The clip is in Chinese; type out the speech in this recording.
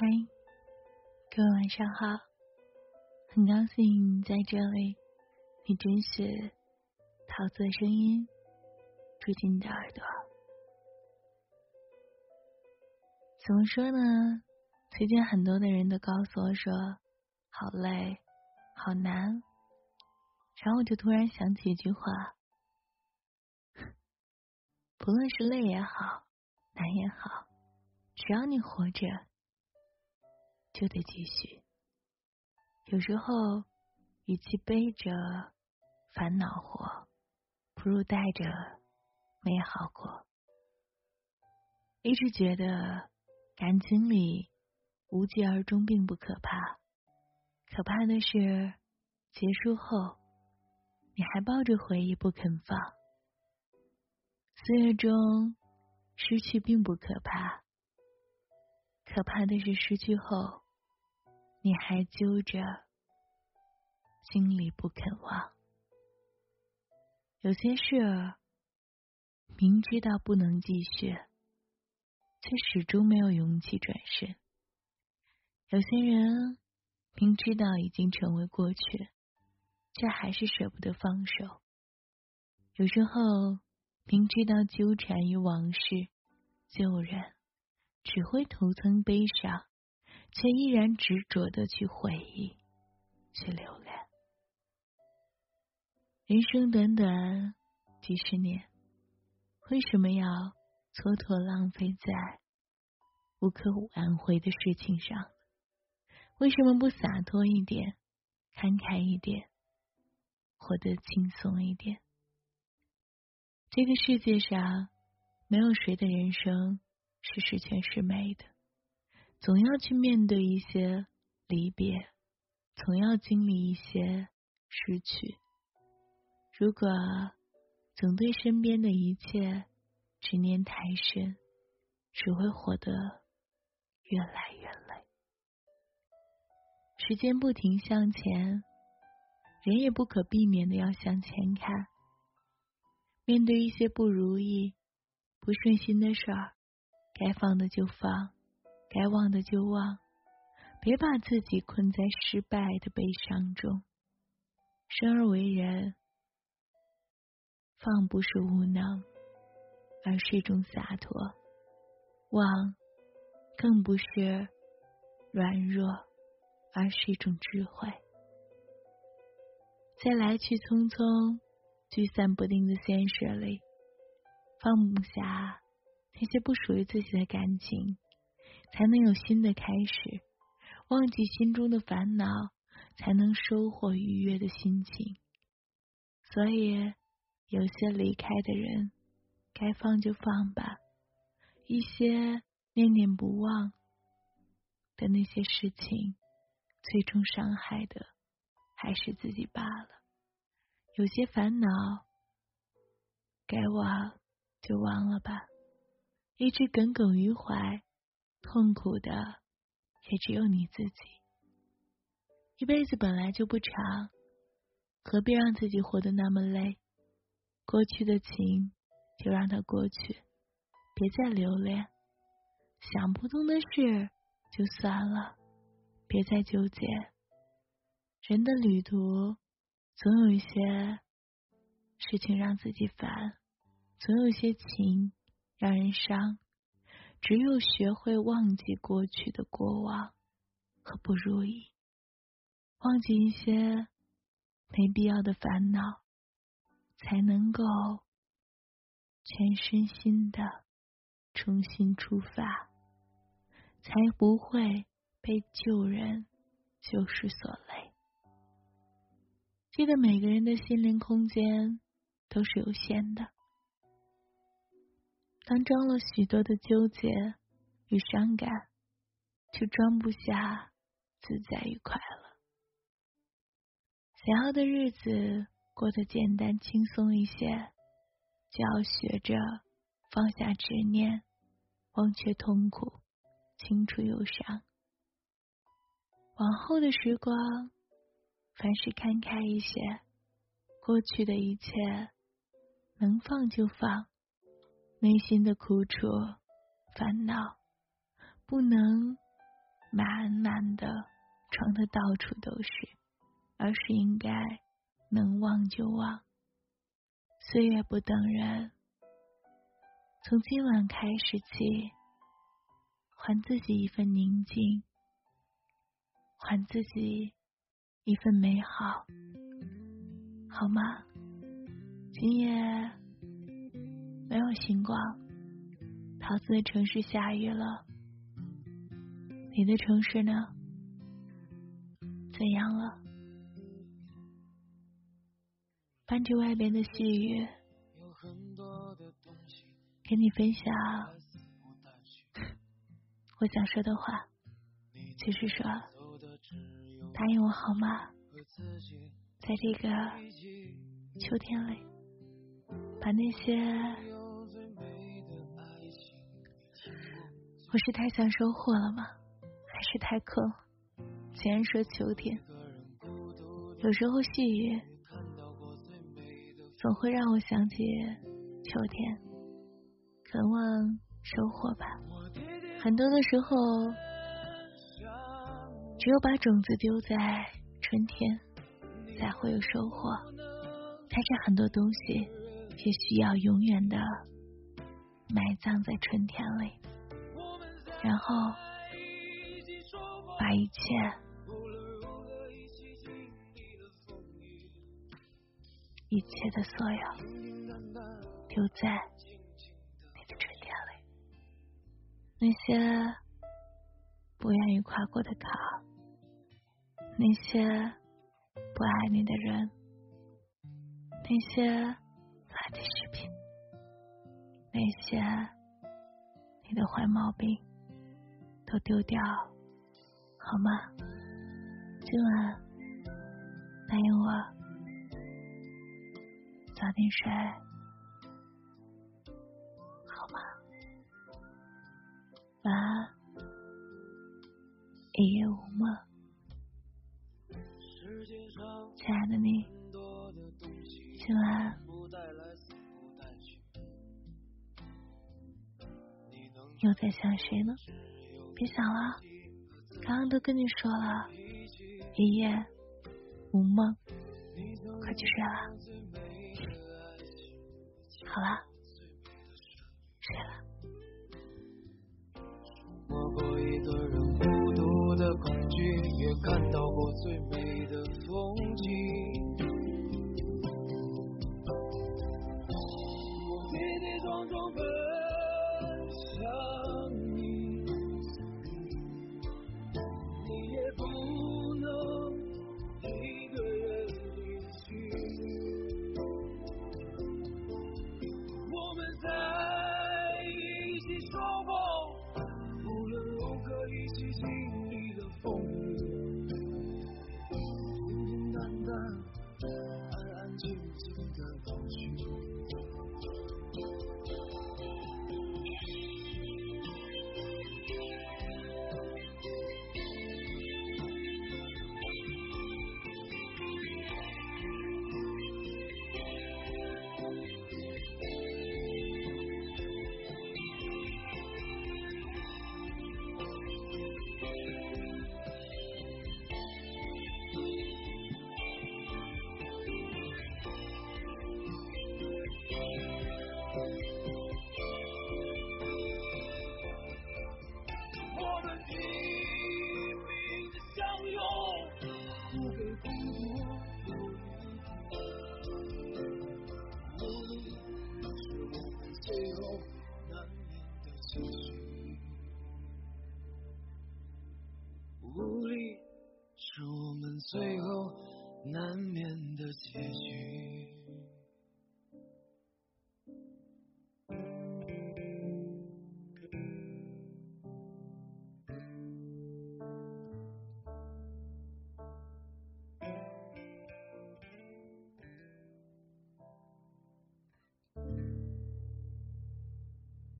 嗨，各位晚上好，很高兴在这里，你真是桃子的声音住进你的耳朵。怎么说呢？最近很多的人都告诉我说，好累，好难。然后我就突然想起一句话：不论是累也好，难也好，只要你活着。就得继续。有时候，与其背着烦恼活，不如带着美好过。一直觉得感情里无疾而终并不可怕，可怕的是结束后你还抱着回忆不肯放。岁月中失去并不可怕，可怕的是失去后。你还揪着，心里不肯忘。有些事明知道不能继续，却始终没有勇气转身。有些人明知道已经成为过去，却还是舍不得放手。有时候明知道纠缠于往事，旧人只会徒增悲伤。却依然执着的去回忆，去留恋。人生短短几十年，为什么要蹉跎浪费在无可挽回的事情上？为什么不洒脱一点，慷慨一点，活得轻松一点？这个世界上，没有谁的人生是十全十美的。总要去面对一些离别，总要经历一些失去。如果总对身边的一切执念太深，只会活得越来越累。时间不停向前，人也不可避免的要向前看。面对一些不如意、不顺心的事儿，该放的就放。该忘的就忘，别把自己困在失败的悲伤中。生而为人，放不是无能，而是一种洒脱；忘更不是软弱，而是一种智慧。在来去匆匆、聚散不定的现实里，放不下那些不属于自己的感情。才能有新的开始，忘记心中的烦恼，才能收获愉悦的心情。所以，有些离开的人，该放就放吧；一些念念不忘的那些事情，最终伤害的还是自己罢了。有些烦恼，该忘就忘了吧；一直耿耿于怀。痛苦的也只有你自己。一辈子本来就不长，何必让自己活得那么累？过去的情就让它过去，别再留恋。想不通的事就算了，别再纠结。人的旅途总有一些事情让自己烦，总有一些情让人伤。只有学会忘记过去的过往和不如意，忘记一些没必要的烦恼，才能够全身心的重新出发，才不会被旧人旧事所累。记得每个人的心灵空间都是有限的。当装了许多的纠结与伤感，却装不下自在与快乐。想要的日子过得简单轻松一些，就要学着放下执念，忘却痛苦，清除忧伤。往后的时光，凡事看开一些，过去的一切能放就放。内心的苦楚、烦恼，不能满满的装的到处都是，而是应该能忘就忘。岁月不等人，从今晚开始起，还自己一份宁静，还自己一份美好，好吗？今夜没有星光，桃子的城市下雨了，你的城市呢？怎样了？伴着外边的细雨，跟你分享我想说的话，就是说，答应我好吗？在这个秋天里，把那些我是太想收获了吗？还是太空？既然说秋天，有时候细雨。总会让我想起秋天，渴望收获吧。很多的时候，只有把种子丢在春天，才会有收获。但是很多东西也需要永远的埋葬在春天里，然后把一切。一切的所有，丢在你的春天里。那些不愿意跨过的坎，那些不爱你的人，那些垃圾食品，那些你的坏毛病，都丢掉好吗？今晚答应我。早点睡，好吗？晚安，一夜无梦。亲爱的你，今晚又在想谁呢？别想了，刚刚都跟你说了，一夜无梦，快去睡了。好了，睡了。触摸过一个人孤独的恐惧，也看到过最美的风景。跌跌撞撞奔向